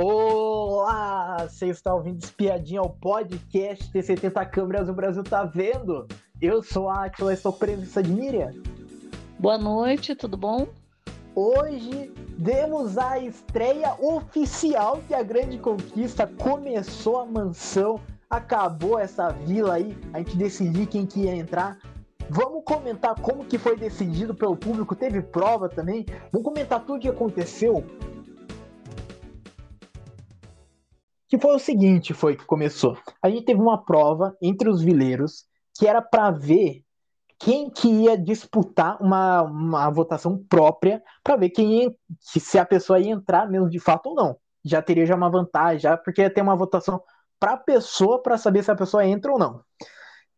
Olá! Você está ouvindo Espiadinha ao podcast T70 Câmeras o Brasil tá vendo? Eu sou a Atila, estou presença de Miriam. Boa noite, tudo bom? Hoje demos a estreia oficial que a grande conquista começou a mansão, acabou essa vila aí, a gente decidiu quem que ia entrar. Vamos comentar como que foi decidido pelo público, teve prova também. Vamos comentar tudo o que aconteceu que foi o seguinte, foi que começou. A gente teve uma prova entre os vileiros que era para ver quem que ia disputar uma, uma votação própria para ver quem se a pessoa ia entrar mesmo de fato ou não. Já teria já uma vantagem, já porque ia ter uma votação para a pessoa para saber se a pessoa entra ou não.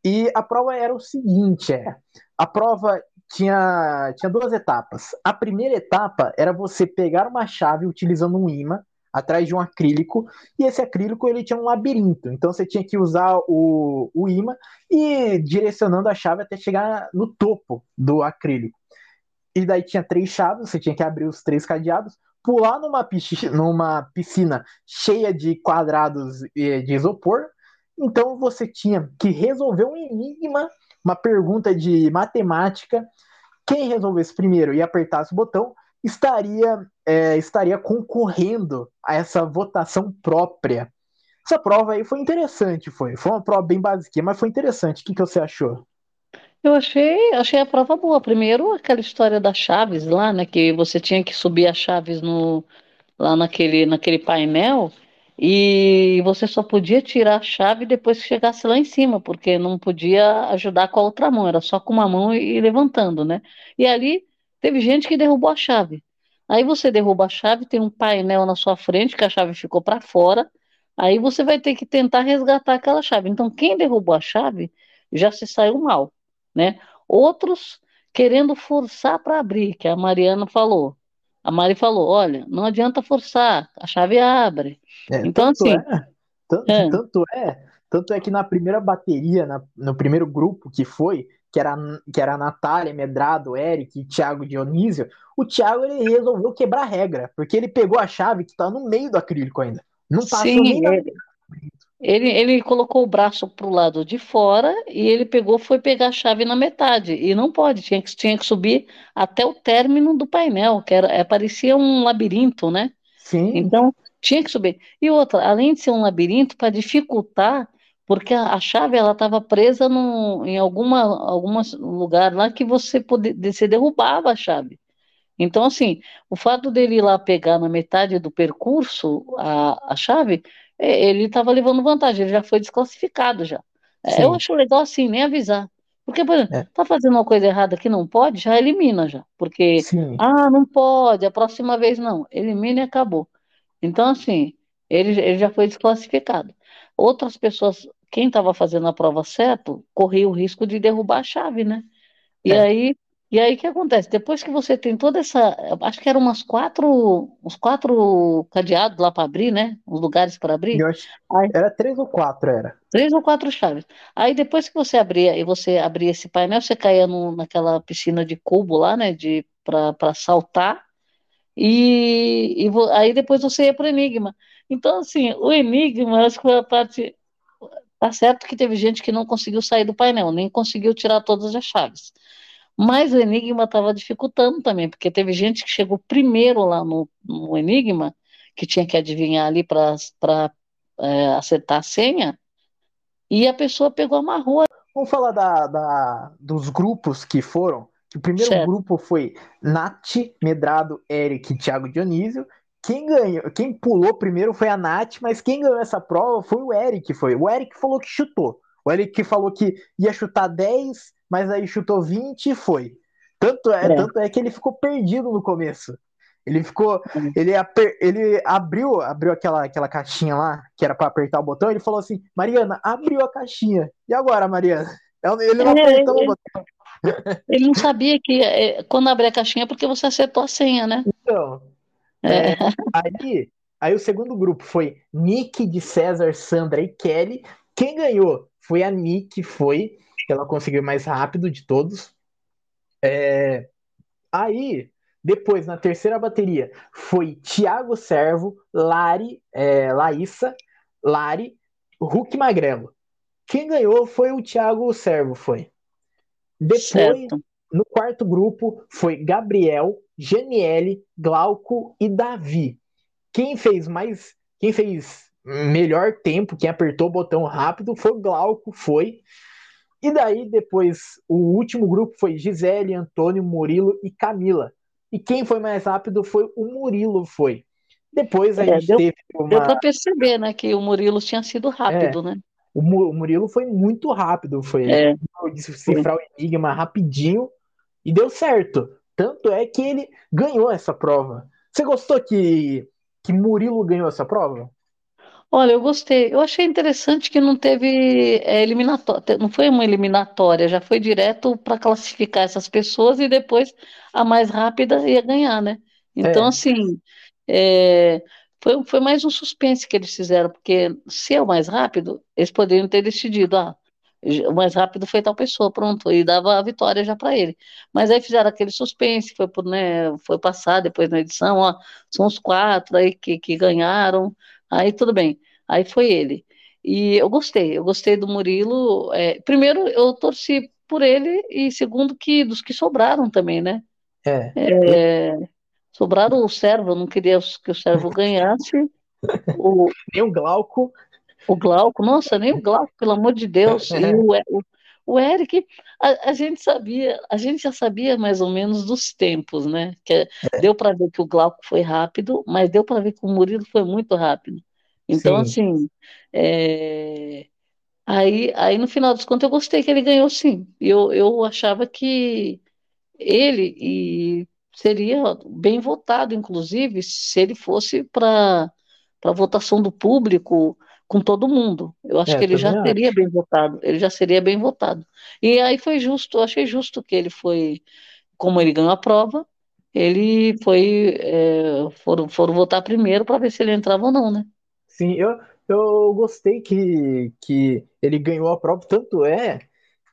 E a prova era o seguinte, é, a prova tinha, tinha duas etapas. A primeira etapa era você pegar uma chave utilizando um imã atrás de um acrílico, e esse acrílico ele tinha um labirinto, então você tinha que usar o, o imã e direcionando a chave até chegar no topo do acrílico. E daí tinha três chaves, você tinha que abrir os três cadeados, pular numa piscina, numa piscina cheia de quadrados de isopor, então você tinha que resolver um enigma, uma pergunta de matemática. Quem resolvesse primeiro e apertasse o botão estaria, é, estaria concorrendo a essa votação própria. Essa prova aí foi interessante, foi. Foi uma prova bem básica, mas foi interessante. O que, que você achou? Eu achei, achei a prova boa. Primeiro, aquela história das chaves lá, né? Que você tinha que subir as chaves no, lá naquele, naquele painel e você só podia tirar a chave depois que chegasse lá em cima, porque não podia ajudar com a outra mão, era só com uma mão e levantando, né? E ali Teve gente que derrubou a chave. Aí você derruba a chave, tem um painel na sua frente que a chave ficou para fora. Aí você vai ter que tentar resgatar aquela chave. Então, quem derrubou a chave já se saiu mal, né? Outros querendo forçar para abrir, que a Mariana falou. A Mari falou: olha, não adianta forçar, a chave abre. É, então, assim. É, tanto, é. tanto é, tanto é que na primeira bateria, na, no primeiro grupo que foi, que era, que era a Natália, Medrado, Eric e Thiago Dionísio, o Thiago ele resolveu quebrar a regra, porque ele pegou a chave que está no meio do acrílico ainda. Não passou Sim, nem ele, ele, ele colocou o braço para o lado de fora e ele pegou, foi pegar a chave na metade. E não pode, tinha que, tinha que subir até o término do painel, que era, é, parecia um labirinto, né? Sim. Então, tinha que subir. E outra, além de ser um labirinto, para dificultar, porque a, a chave ela estava presa num, em alguma algum lugar lá que você podia, você derrubava a chave. Então, assim, o fato dele ir lá pegar na metade do percurso a, a chave, ele estava levando vantagem, ele já foi desclassificado já. É, eu acho legal assim, nem avisar. Porque, por exemplo, é. tá fazendo uma coisa errada que não pode, já elimina já. Porque, Sim. ah, não pode, a próxima vez não. Elimina e acabou. Então, assim, ele, ele já foi desclassificado. Outras pessoas quem estava fazendo a prova certo corria o risco de derrubar a chave, né? E é. aí, e aí o que acontece? Depois que você tem toda essa, acho que eram umas quatro, uns quatro cadeados lá para abrir, né? Os lugares para abrir. Aí, era três ou quatro, era. Três ou quatro chaves. Aí depois que você abria e você abria esse painel, você caía no, naquela piscina de cubo lá, né? De para saltar. E, e aí depois você ia para o Enigma. Então, assim, o Enigma, acho que foi a parte Tá certo que teve gente que não conseguiu sair do painel, nem conseguiu tirar todas as chaves. Mas o Enigma estava dificultando também, porque teve gente que chegou primeiro lá no, no Enigma, que tinha que adivinhar ali para é, acertar a senha, e a pessoa pegou a rua. Vamos falar da, da, dos grupos que foram. O primeiro certo. grupo foi Nath, Medrado, Eric e Thiago Dionísio. Quem ganhou, quem pulou primeiro foi a Nath, mas quem ganhou essa prova foi o Eric, foi. O Eric falou que chutou. O Eric falou que ia chutar 10, mas aí chutou 20 e foi. Tanto é, é. tanto é que ele ficou perdido no começo. Ele ficou, ele, ele abriu, abriu aquela, aquela caixinha lá, que era para apertar o botão, ele falou assim: "Mariana, abriu a caixinha. E agora, Mariana?" Ele não é, apertou ele, o botão. Ele não sabia que é, quando abrir a caixinha é porque você acertou a senha, né? Então, é. é, aí, aí o segundo grupo foi Nick de César, Sandra e Kelly. Quem ganhou foi a Nick, foi. Ela conseguiu mais rápido de todos. É, aí Depois, na terceira bateria, foi Thiago Servo, Lari, é, Laíssa, Lari, Hulk Magrelo. Quem ganhou foi o Thiago Servo, foi. Depois, certo. no quarto grupo, foi Gabriel, Janiele, Glauco e Davi. Quem fez mais, quem fez melhor tempo, quem apertou o botão rápido foi o Glauco, foi. E daí, depois, o último grupo foi Gisele, Antônio, Murilo e Camila. E quem foi mais rápido foi o Murilo, foi. Depois a é, gente deu, teve uma... Deu para perceber, né, que o Murilo tinha sido rápido, é, né? O Murilo foi muito rápido, foi é. cifrar o enigma rapidinho e deu certo. Tanto é que ele ganhou essa prova. Você gostou que, que Murilo ganhou essa prova? Olha, eu gostei. Eu achei interessante que não teve é, eliminatória, não foi uma eliminatória, já foi direto para classificar essas pessoas e depois a mais rápida ia ganhar, né? Então, é. assim, é, foi, foi mais um suspense que eles fizeram, porque se é o mais rápido, eles poderiam ter decidido, ah, o mais rápido foi tal pessoa, pronto, e dava a vitória já para ele. Mas aí fizeram aquele suspense, foi por, né, foi passar depois na edição, ó, são os quatro aí que, que ganharam, aí tudo bem, aí foi ele. E eu gostei, eu gostei do Murilo. É, primeiro, eu torci por ele, e segundo, que dos que sobraram também, né? É. é sobraram o servo, eu não queria que o servo ganhasse. O, Nem o Glauco. O Glauco, nossa, nem o Glauco, pelo amor de Deus. E o, o, o Eric, a, a, gente sabia, a gente já sabia mais ou menos dos tempos, né? Que é. deu para ver que o Glauco foi rápido, mas deu para ver que o Murilo foi muito rápido. Então, sim. assim, é... aí, aí no final dos contos eu gostei que ele ganhou sim. Eu, eu achava que ele e seria bem votado, inclusive, se ele fosse para a votação do público com todo mundo. Eu acho é, que ele já acho. seria bem votado. Ele já seria bem votado. E aí foi justo, eu achei justo que ele foi, como ele ganhou a prova, ele foi, é, foram, foram votar primeiro para ver se ele entrava ou não, né? Sim, eu, eu gostei que, que ele ganhou a prova, tanto é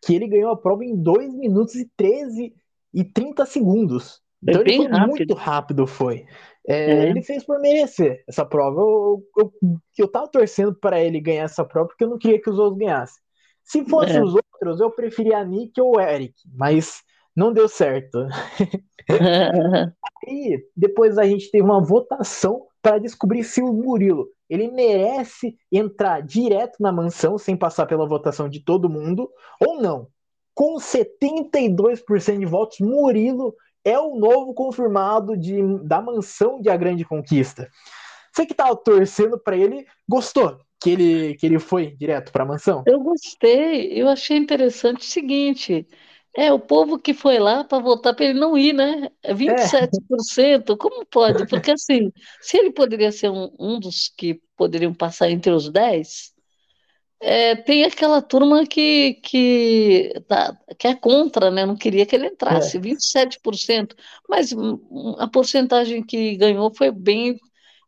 que ele ganhou a prova em 2 minutos e 13 e 30 segundos. Então ele foi rápido. muito rápido, foi. É, é. Ele fez por merecer essa prova. Eu, eu, eu tava torcendo para ele ganhar essa prova porque eu não queria que os outros ganhassem. Se fossem é. os outros, eu preferia a Nick ou o Eric, mas não deu certo. Aí, depois a gente teve uma votação para descobrir se o Murilo ele merece entrar direto na mansão sem passar pela votação de todo mundo ou não. Com 72% de votos, Murilo é o novo confirmado de, da mansão de A Grande Conquista. Você que estava torcendo para ele, gostou que ele, que ele foi direto para a mansão? Eu gostei, eu achei interessante o seguinte. É, o povo que foi lá para votar para ele não ir, né? 27%, é. como pode? Porque assim, se ele poderia ser um, um dos que poderiam passar entre os 10, é, tem aquela turma que, que, tá, que é contra, né? Não queria que ele entrasse, é. 27%. Mas a porcentagem que ganhou foi bem,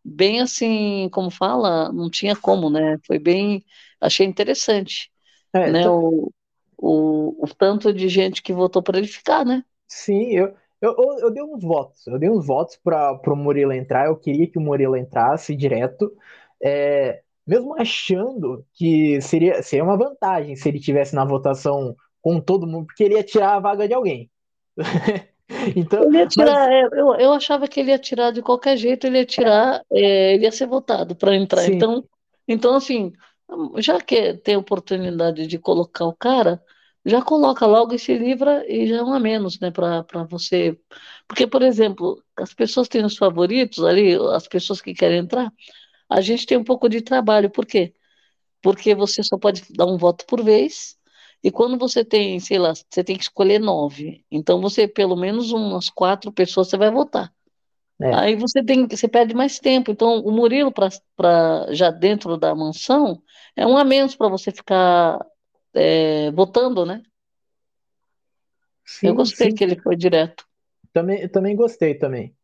bem assim, como fala, não tinha como, né? Foi bem, achei interessante. É, né? Então... O, o, o tanto de gente que votou para ele ficar, né? Sim, eu, eu, eu, eu, dei uns votos. Eu dei uns votos para o Murilo entrar. Eu queria que o Murilo entrasse direto. É, mesmo achando que seria, seria uma vantagem se ele tivesse na votação com todo mundo, porque ele ia tirar a vaga de alguém. então, ele ia tirar, mas... É, eu, eu achava que ele ia tirar de qualquer jeito, ele ia tirar, é, ele ia ser votado para entrar. Então, então, assim, já que tem oportunidade de colocar o cara, já coloca logo e se livra e já é um a menos, né, para você. Porque, por exemplo, as pessoas têm os favoritos ali, as pessoas que querem entrar, a gente tem um pouco de trabalho. Por quê? Porque você só pode dar um voto por vez, e quando você tem, sei lá, você tem que escolher nove. Então você, pelo menos umas quatro pessoas você vai votar. É. Aí você tem, você perde mais tempo. Então o Murilo para já dentro da mansão é um a menos para você ficar é, votando, né? Sim, Eu gostei sim. que ele foi direto. Também, também gostei também.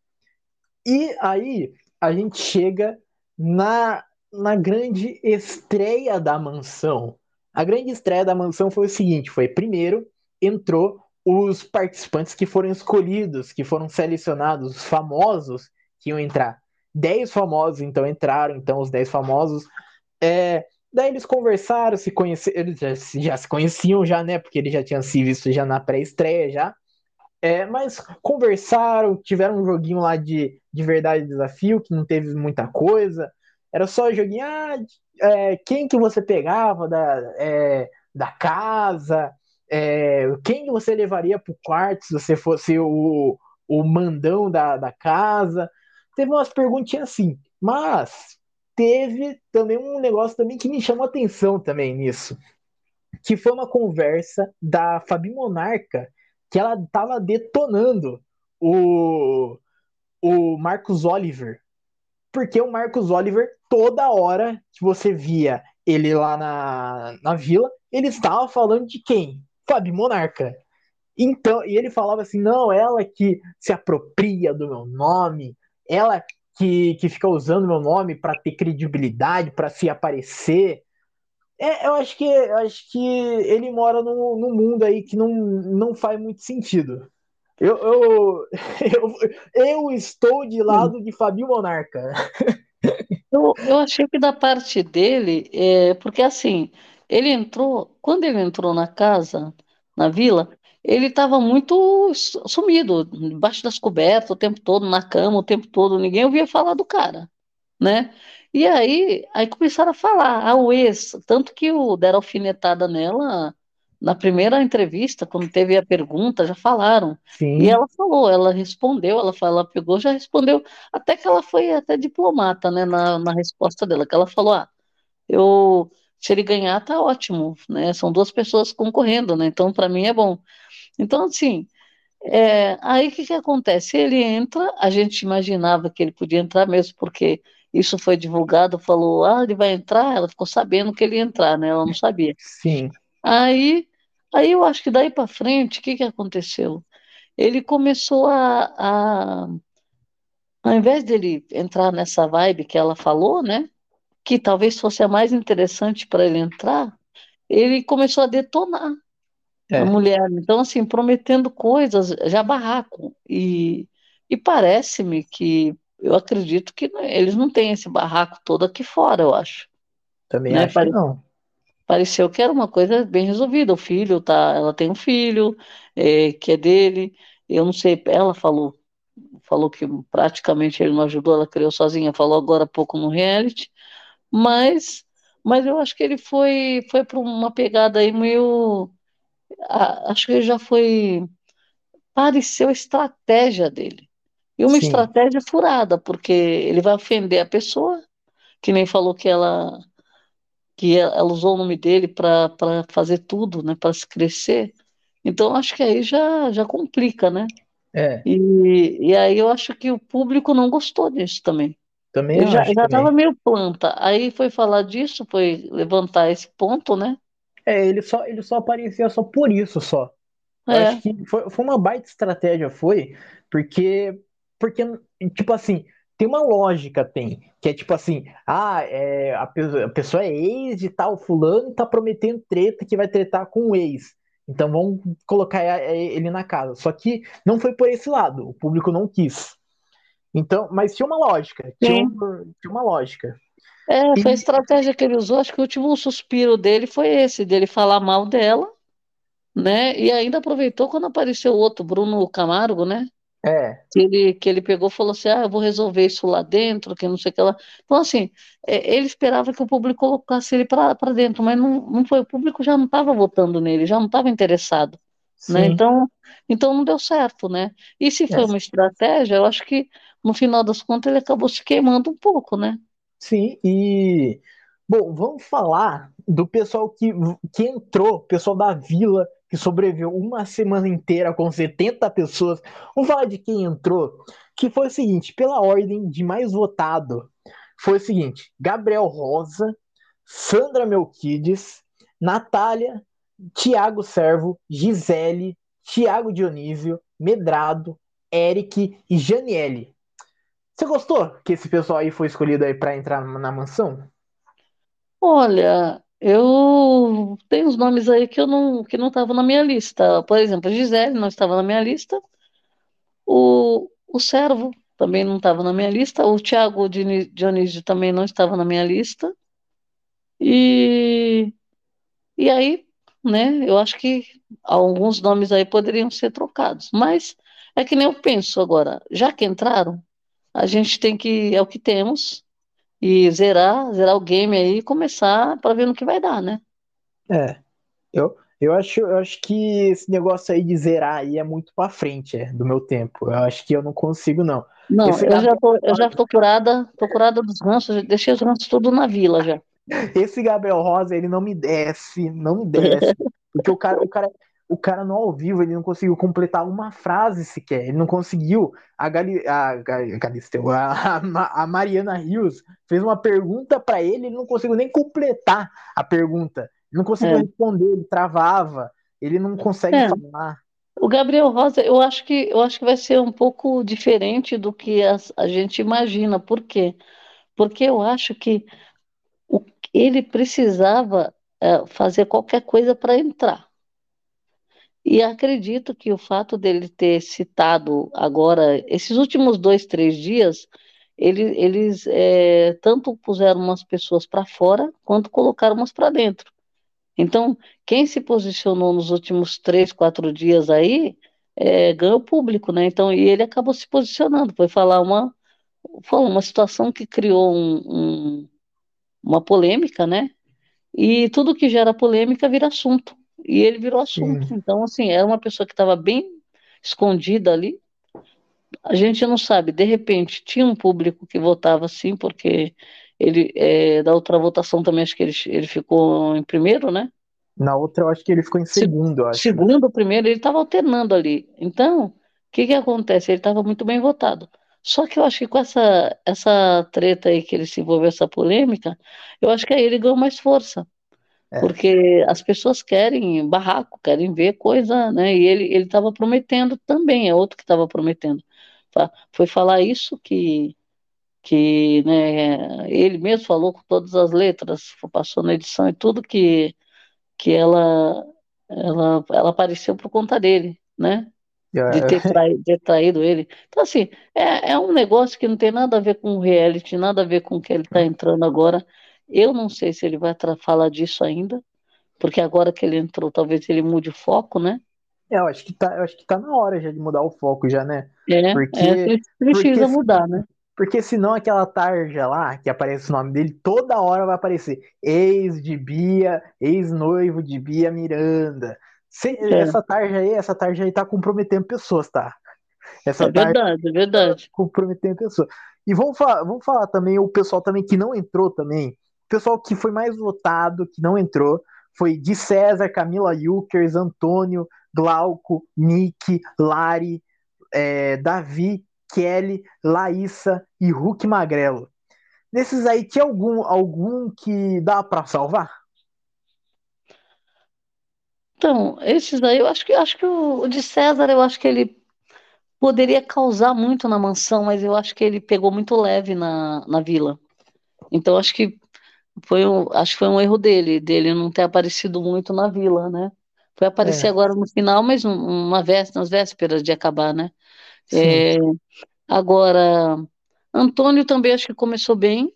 E aí a gente chega na, na grande estreia da mansão. A grande estreia da mansão foi o seguinte: foi primeiro entrou os participantes que foram escolhidos, que foram selecionados, os famosos que iam entrar. Dez famosos então entraram, então os dez famosos. É, daí eles conversaram, se conheceram, eles já, já, se conheciam já, né? Porque eles já tinham se visto já na pré-estreia já. É, mas conversaram, tiveram um joguinho lá de, de verdade desafio, que não teve muita coisa. Era só joguinho, ah, é, quem que você pegava da, é, da casa, é, quem você levaria para o quarto se você fosse o, o mandão da, da casa. Teve umas perguntinhas assim, mas teve também um negócio também que me chamou atenção também nisso, que foi uma conversa da Fabi Monarca, que ela estava detonando o, o Marcos Oliver. Porque o Marcos Oliver, toda hora que você via ele lá na, na vila, ele estava falando de quem? Fabi Monarca. Então, e ele falava assim: não, ela que se apropria do meu nome, ela que, que fica usando meu nome para ter credibilidade, para se aparecer. É, eu acho que eu acho que ele mora num, num mundo aí que não, não faz muito sentido. Eu, eu, eu, eu estou de lado de Fabio Monarca. Eu, eu achei que da parte dele, é, porque assim, ele entrou, quando ele entrou na casa, na vila, ele estava muito sumido, debaixo das cobertas o tempo todo, na cama o tempo todo, ninguém ouvia falar do cara, né? E aí, aí começaram a falar, ah, o ex, tanto que o deram alfinetada nela na primeira entrevista, quando teve a pergunta, já falaram. Sim. E ela falou, ela respondeu, ela, falou, ela pegou, já respondeu, até que ela foi até diplomata, né, na, na resposta dela, que ela falou, ah, eu se ele ganhar, tá ótimo, né? São duas pessoas concorrendo, né? Então, para mim é bom. Então, assim, é, aí o que, que acontece? Ele entra, a gente imaginava que ele podia entrar mesmo, porque isso foi divulgado, falou, ah, ele vai entrar, ela ficou sabendo que ele ia entrar, né? Ela não sabia. Sim. Aí, aí eu acho que daí para frente, o que, que aconteceu? Ele começou a, a, ao invés dele entrar nessa vibe que ela falou, né? que talvez fosse a mais interessante para ele entrar, ele começou a detonar é. a mulher. Então, assim, prometendo coisas, já barraco. E, e parece-me que eu acredito que eles não têm esse barraco todo aqui fora, eu acho. Também né? acho Pare... que não. Pareceu que era uma coisa bem resolvida. O filho tá, ela tem um filho é, que é dele. Eu não sei, ela falou, falou que praticamente ele não ajudou, ela criou sozinha. Falou agora há pouco no reality mas, mas eu acho que ele foi, foi para uma pegada aí meio. acho que ele já foi. Pareceu a estratégia dele. E uma Sim. estratégia furada, porque ele vai ofender a pessoa, que nem falou que ela que ela usou o nome dele para fazer tudo, né, para se crescer. Então acho que aí já, já complica, né? É. E, e aí eu acho que o público não gostou disso também. Também Ele já estava meio planta. Aí foi falar disso, foi levantar esse ponto, né? É, ele só, ele só aparecia só por isso só. Eu É. acho que foi, foi uma baita estratégia, foi, porque, porque, tipo assim, tem uma lógica, tem, que é tipo assim, ah, é, a, a pessoa é ex de tal fulano e tá prometendo treta que vai tretar com o ex. Então vamos colocar ele na casa. Só que não foi por esse lado, o público não quis. Então, mas tinha uma lógica, tinha, um- tinha uma lógica. É, foi a E estratégia que ele usou. Acho que o último suspiro dele foi esse, dele falar mal dela, né? E ainda aproveitou quando apareceu o outro, Bruno Camargo, né? É, Que ele, que ele pegou e falou assim: Ah, eu vou resolver isso lá dentro, que não sei o que lá. Então, assim, é, ele esperava que o público colocasse ele para dentro, mas não, não foi. O público já não estava votando nele, já não estava interessado, né? Então, então não deu certo, né? E se foi é, uma estratégia, eu acho que no final das contas ele acabou se queimando um pouco, né? sim. E bom, vamos falar do pessoal que, que entrou, pessoal da Vila que sobreviveu uma semana inteira com 70 pessoas. Vamos falar de quem entrou, que foi o seguinte, pela ordem de mais votado, foi o seguinte: Gabriel Rosa, Sandra Melquides, Natália, Tiago Servo, Gisele, Tiago Dionísio, Medrado, Eric e Janiele. Você gostou que esse pessoal aí foi escolhido aí para entrar na mansão? Olha, eu tenho os nomes aí que eu não que não estavam na minha lista. Por exemplo, Gisele não estava na minha lista. O, o Servo também não estava na minha lista. O Thiago Dionísio também não estava na minha lista. E, e aí, né, eu acho que alguns nomes aí poderiam ser trocados. Mas é que nem eu penso agora, já que entraram, a gente tem que, é o que temos, e zerar, zerar o game aí e começar para ver no que vai dar, né? É. Eu, eu acho, eu acho que esse negócio aí de zerar aí é muito para frente, é, do meu tempo. Eu acho que eu não consigo, não. Não, Esse eu já tô, eu já tô curada, tô curada dos ranços, deixei os ranços tudo na vila já. Esse Gabriel Rosa, ele não me desce, não me desce. Porque o cara, o cara, o cara no ao vivo, ele não conseguiu completar uma frase sequer. Ele não conseguiu. A, Gali, a, Ga- Galisteu, a, a, a Mariana Rios fez uma pergunta para ele, ele não conseguiu nem completar a pergunta. Ele não conseguiu É. responder, ele travava. Ele não consegue É. falar. O Gabriel Rosa, eu acho que eu acho que vai ser um pouco diferente do que as- a, gente imagina. Por quê? Porque eu acho que o- ele precisava é, fazer qualquer coisa para entrar. E acredito que o fato dele ter citado agora, esses últimos dois, três dias, ele- eles é, tanto puseram umas pessoas para fora, quanto colocaram umas para dentro. Então, quem se posicionou nos últimos três, quatro dias aí, é, ganhou público, né? Então, e ele acabou se posicionando, foi falar uma, falou uma situação que criou um- um- uma polêmica, né? E tudo que gera polêmica vira assunto. E ele virou assunto. Sim. Então, assim, era uma pessoa que estava bem escondida ali. A gente não sabe, de repente, tinha um público que votava sim, porque ele, é, da outra votação também, acho que ele, ele ficou em primeiro, né? Na outra, eu acho que ele ficou em Se- segundo, eu acho. Segundo, primeiro, ele estava alternando ali. Então, o que que acontece? Ele estava muito bem votado. Só que eu acho que com essa, essa treta aí que ele se envolveu, essa polêmica, eu acho que aí ele ganhou mais força. É. Porque as pessoas querem barraco, querem ver coisa, né? E ele ele estava prometendo também, é outro que estava prometendo. Foi falar isso que, que né, ele mesmo falou com todas as letras, passou na edição e tudo que, que ela, ela, ela apareceu por conta dele, né? De ter traído, ter traído ele. Então, assim, é, é um negócio que não tem nada a ver com reality, nada a ver com o que ele está entrando agora. Eu não sei se ele vai falar disso ainda, porque agora que ele entrou, talvez ele mude o foco, né? É, eu acho que tá, eu acho que tá na hora já de mudar o foco já, né? É, Porque- é, precisa porque- mudar, né? Porque senão aquela tarja lá, que aparece o nome dele, toda hora vai aparecer ex de Bia, ex-noivo de Bia Miranda. Se- É. Essa tarja aí, essa tarja aí tá comprometendo pessoas, tá? Essa É verdade, é verdade. comprometendo pessoas. E vamos falar, vamos falar também o pessoal também que não entrou também. Pessoal que foi mais votado, que não entrou, foi de César, Camila Yukers, Antônio, Glauco, Nick, Lari, é, Davi, Kelly, Laíssa e Hulk Magrelo. Nesses aí, tinha algum, algum que dá pra salvar? Então, esses aí, eu acho que acho que o, o de César, eu acho que ele poderia causar muito na mansão, mas eu acho que ele pegou muito leve na, na vila. Então, acho que foi um, acho que foi um erro dele, dele não ter aparecido muito na vila, né? Foi aparecer É. agora no final, mas um- uma véspera, nas vésperas de acabar, né? É, agora, Antônio também acho que começou bem,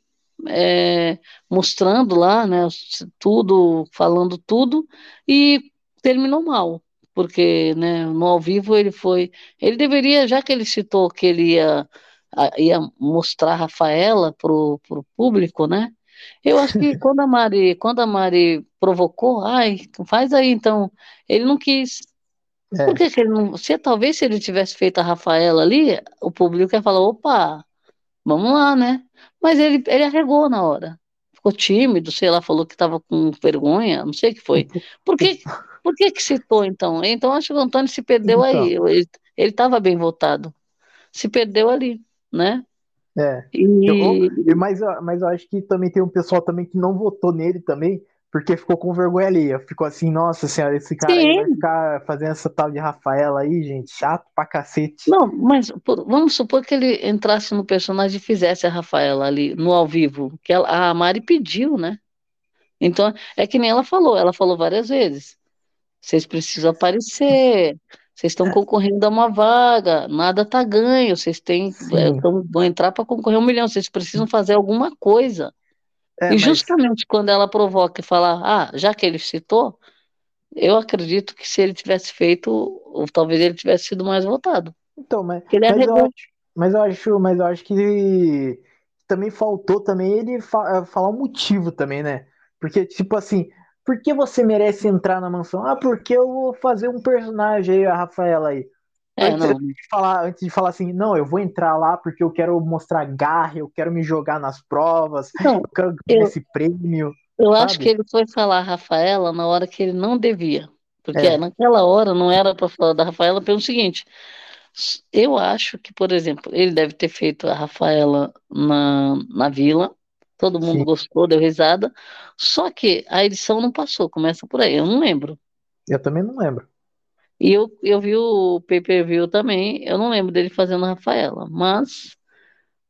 é, mostrando lá, né, tudo, falando tudo, e terminou mal, porque, né, no ao vivo ele foi, ele deveria, já que ele citou que ele ia, ia mostrar a Rafaela pro, pro público, né, eu acho que quando a Mari, quando a Mari provocou, ai, faz aí então, ele não quis, É. por que que ele não. Se, talvez se ele tivesse feito a Rafaela ali, o público ia falar: opa, vamos lá, né? Mas ele, ele arregou na hora. Ficou tímido, sei lá, falou que estava com vergonha, não sei o que foi. Por que, por que que citou então? Então acho que o Antônio se perdeu Então. aí. Ele estava bem votado. Se perdeu ali, né? É. E, Eu- mas, eu- mas eu acho que também tem um pessoal também que não votou nele também, porque ficou com vergonha ali. Ficou assim, nossa senhora, esse cara vai ficar fazendo essa tal de Rafaela aí, gente, chato pra cacete. Não, mas por- vamos supor que ele entrasse no personagem e fizesse a Rafaela ali no ao vivo, que ela- a Mari pediu, né? Então, é que nem ela falou, ela falou várias vezes. Vocês precisam aparecer, vocês estão concorrendo a uma vaga, nada tá ganho, vocês têm, é, tão, vão entrar para concorrer a um milhão, vocês precisam fazer alguma coisa. É, e mas... justamente quando ela provoca e fala, ah, já que ele citou, eu acredito que se ele tivesse feito, ou talvez ele tivesse sido mais votado. Então, mas, mas, eu acho, mas eu acho, mas eu acho que também faltou também ele fa falar um motivo também, né? Porque, tipo assim, por que você merece entrar na mansão? Ah, porque eu vou fazer um personagem aí, a Rafaela aí. É, antes, antes, de falar, antes de falar assim, não, eu vou entrar lá porque eu quero mostrar garra, eu quero me jogar nas provas, não, eu quero ganhar eu, esse prêmio. Eu sabe? acho que ele foi falar a Rafaela na hora que ele não devia. Porque é. naquela hora não era para falar da Rafaela pelo seguinte. Eu acho que, por exemplo, ele deve ter feito a Rafaela na, na vila, todo mundo Sim. gostou, deu risada, só que a edição não passou, começa por aí, eu não lembro. Eu também não lembro. E eu, eu vi o pay-per-view também, eu não lembro dele fazendo a Rafaela, mas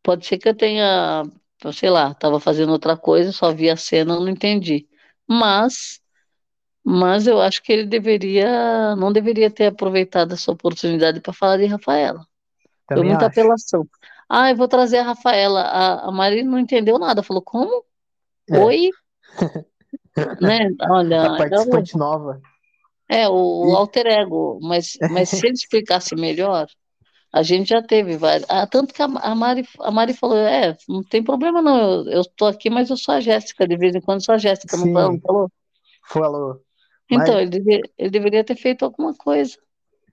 pode ser que eu tenha, sei lá, estava fazendo outra coisa, só vi a cena, não entendi. Mas, mas eu acho que ele deveria, não deveria ter aproveitado essa oportunidade para falar de Rafaela. Também Foi muita acho. apelação. Ah, eu vou trazer a Rafaela. A, a Mari não entendeu nada, falou, como? É. Oi? né? Olha, a participante eu... nova. É, o, e... alter ego, mas, mas se ele explicasse melhor, a gente já teve vários. Ah, tanto que a, a, Mari, a Mari falou: é, não tem problema não, eu, eu tô aqui, mas eu sou a Jéssica, de vez em quando sou a Jéssica, não falou? Falou. Então, mas... ele, deveria, ele deveria ter feito alguma coisa.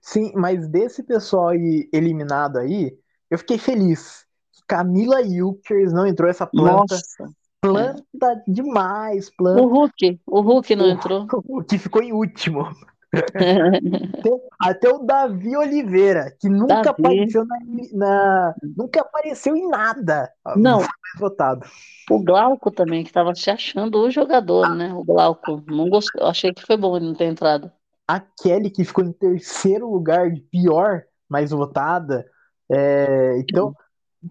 Sim, mas desse pessoal aí eliminado aí, eu fiquei feliz. Camila Yukers não entrou essa planta. Nossa. Planta demais, planta. O Hulk, o Hulk não o, entrou. O que ficou em último. até, o Davi Oliveira, que nunca Davi. apareceu na, na, nunca apareceu em nada. Não. Votado. O Glauco também, que estava se achando o jogador, ah. né? O Glauco. Não gostei, achei que foi bom ele não ter entrado. A Kelly, que ficou em terceiro lugar de pior, mais votada. É, então,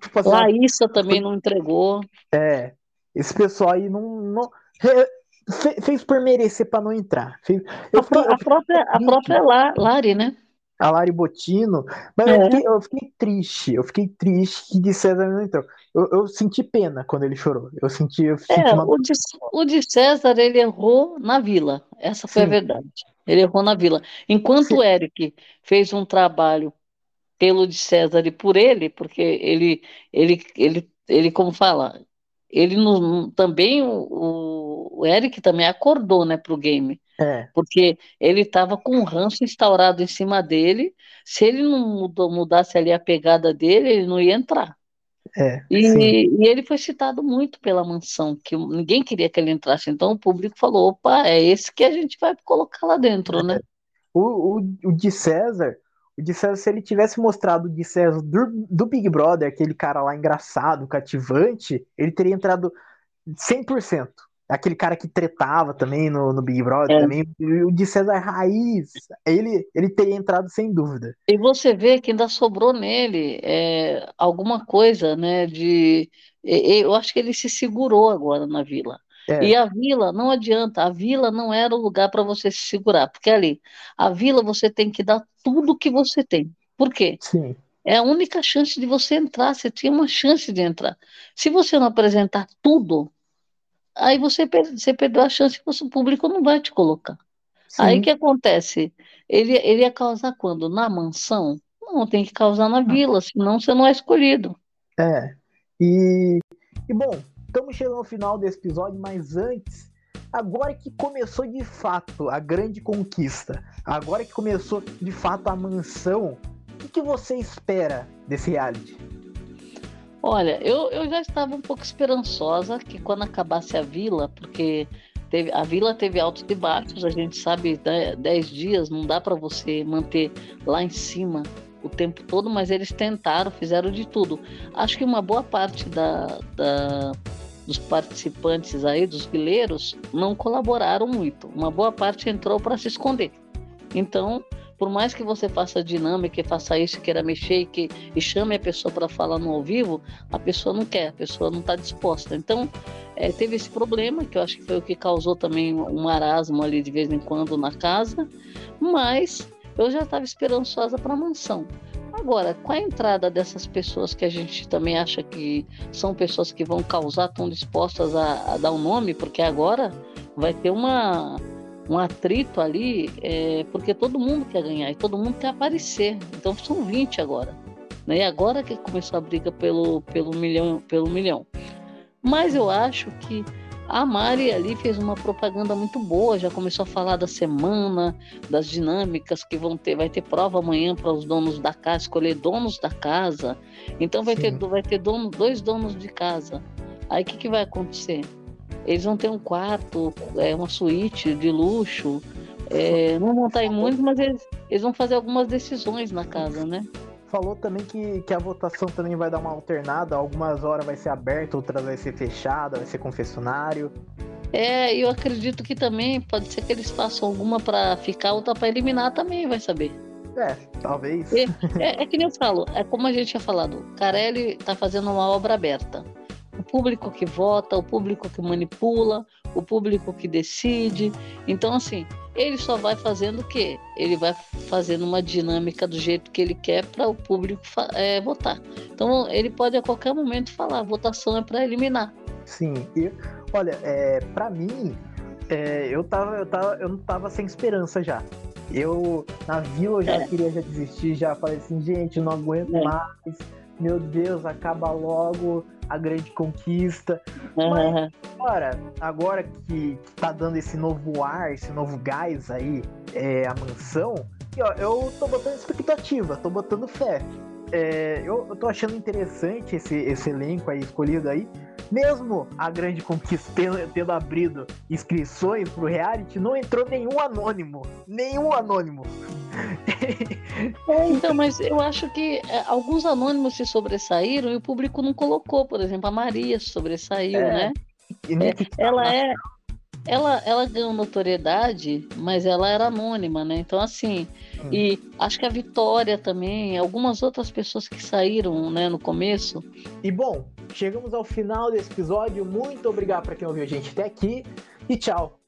tipo assim, Laísa também não entregou. É, esse pessoal aí não, não fez por merecer para não entrar. Fez, a, fiquei, a, própria, a própria Lari, né? A Lari Botino, mas é. eu, fiquei, eu, fiquei, triste, eu fiquei triste que de César não entrou. Eu, eu senti pena quando ele chorou. Eu senti, eu senti é, uma... o, de, o de César ele errou na vila. Essa foi Sim. a verdade. Ele errou na vila. Enquanto Sim. o Eric fez um trabalho pelo de César e por ele, porque ele, ele, ele, ele como fala, ele não, também o, o Eric também acordou, né, para o game, é. porque ele estava com um ranço instaurado em cima dele. Se ele não mudou, mudasse ali a pegada dele, ele não ia entrar. É, e, e, ele foi citado muito pela mansão, que ninguém queria que ele entrasse. Então o público falou: opa, é esse que a gente vai colocar lá dentro, né? O, o, o de César, o de César, se ele tivesse mostrado o de César do, do Big Brother, aquele cara lá engraçado, cativante, ele teria entrado 100%. Aquele cara que tretava também no, no Big Brother, é. também. O de César Raiz, ele, ele teria entrado sem dúvida. E você vê que ainda sobrou nele é, alguma coisa, né? De. Eu acho que ele se segurou agora na vila. É. E a vila, não adianta, a vila não era o lugar para você se segurar, porque ali, a vila você tem que dar tudo que você tem. Por quê? Sim. É a única chance de você entrar, você tinha uma chance de entrar. Se você não apresentar tudo, aí você, perde, você perdeu a chance que o público não vai te colocar. Sim. Aí o que acontece? Ele, ele ia causar quando? Na mansão? Não, tem que causar na vila, senão você não é escolhido. É. E, e bom, Estamos chegando ao final desse episódio, mas antes, agora que começou de fato a grande conquista, agora que começou de fato a mansão, o que, você espera desse reality? Olha, eu, eu já estava um pouco esperançosa que quando acabasse a vila, porque teve, a vila teve altos e baixos, a gente sabe, 10 né, dias não dá para você manter lá em cima o tempo todo, mas eles tentaram, fizeram de tudo. Acho que uma boa parte da, da dos participantes aí, dos vileiros, não colaboraram muito. Uma boa parte entrou para se esconder. Então, por mais que você faça dinâmica, faça isso, queira mexer que, e chame a pessoa para falar no ao vivo, a pessoa não quer, a pessoa não está disposta. Então, é, teve esse problema, que eu acho que foi o que causou também um marasmo ali de vez em quando na casa, mas eu já estava esperançosa para a mansão. Agora, com a entrada dessas pessoas que a gente também acha que são pessoas que vão causar, estão dispostas a, a dar um nome, porque agora vai ter uma, um atrito ali, é, porque todo mundo quer ganhar e todo mundo quer aparecer. Então são 20 agora. Né? E agora que começou a briga pelo, pelo, milhão, pelo milhão. Mas eu acho que a Mari ali fez uma propaganda muito boa, já começou a falar da semana, das dinâmicas que vão ter, vai ter prova amanhã para os donos da casa, escolher donos da casa. Então vai Sim. ter, vai ter dono, dois donos de casa. Aí o que, que vai acontecer? Eles vão ter um quarto, é, uma suíte de luxo. É, não vão estar muitos, mas eles, eles vão fazer algumas decisões na casa, né? Falou também que, que a votação também vai dar uma alternada, algumas horas vai ser aberta, outras vai ser fechada, vai ser confessionário. É, eu acredito que também pode ser que eles façam alguma para ficar, outra para eliminar também, vai saber. É, talvez. É, é, é, que nem eu falo, é como a gente tinha falado, Carelli tá fazendo uma obra aberta o público que vota, o público que manipula, o público que decide. Então, assim, ele só vai fazendo o quê? Ele vai fazendo uma dinâmica do jeito que ele quer para o público é, votar. Então, ele pode a qualquer momento falar: votação é para eliminar. Sim, e olha, é, para mim, é, eu, tava, eu, tava, eu não tava sem esperança já. Eu, na vila, eu já é. queria já desistir, já falei assim, gente, não aguento é. mais. Meu Deus, acaba logo a grande conquista. Uhum. Mas agora, agora que tá dando esse novo ar, esse novo gás aí, é, a mansão, e, ó, eu tô botando expectativa, tô botando fé. É, eu, eu tô achando interessante esse, esse elenco aí escolhido aí. Mesmo a grande conquista tendo, tendo abrido inscrições pro reality, não entrou nenhum anônimo. Nenhum anônimo. Então, mas eu acho que é, alguns anônimos se sobressaíram e o público não colocou, por exemplo, a Maria sobressaiu, é, né? É, ela é. Ela, ela ganhou notoriedade, mas ela era anônima, né? Então, assim, hum. e acho que a Vitória também, algumas outras pessoas que saíram, né, no começo. E bom, chegamos ao final desse episódio. Muito obrigado para quem ouviu a gente até aqui e tchau.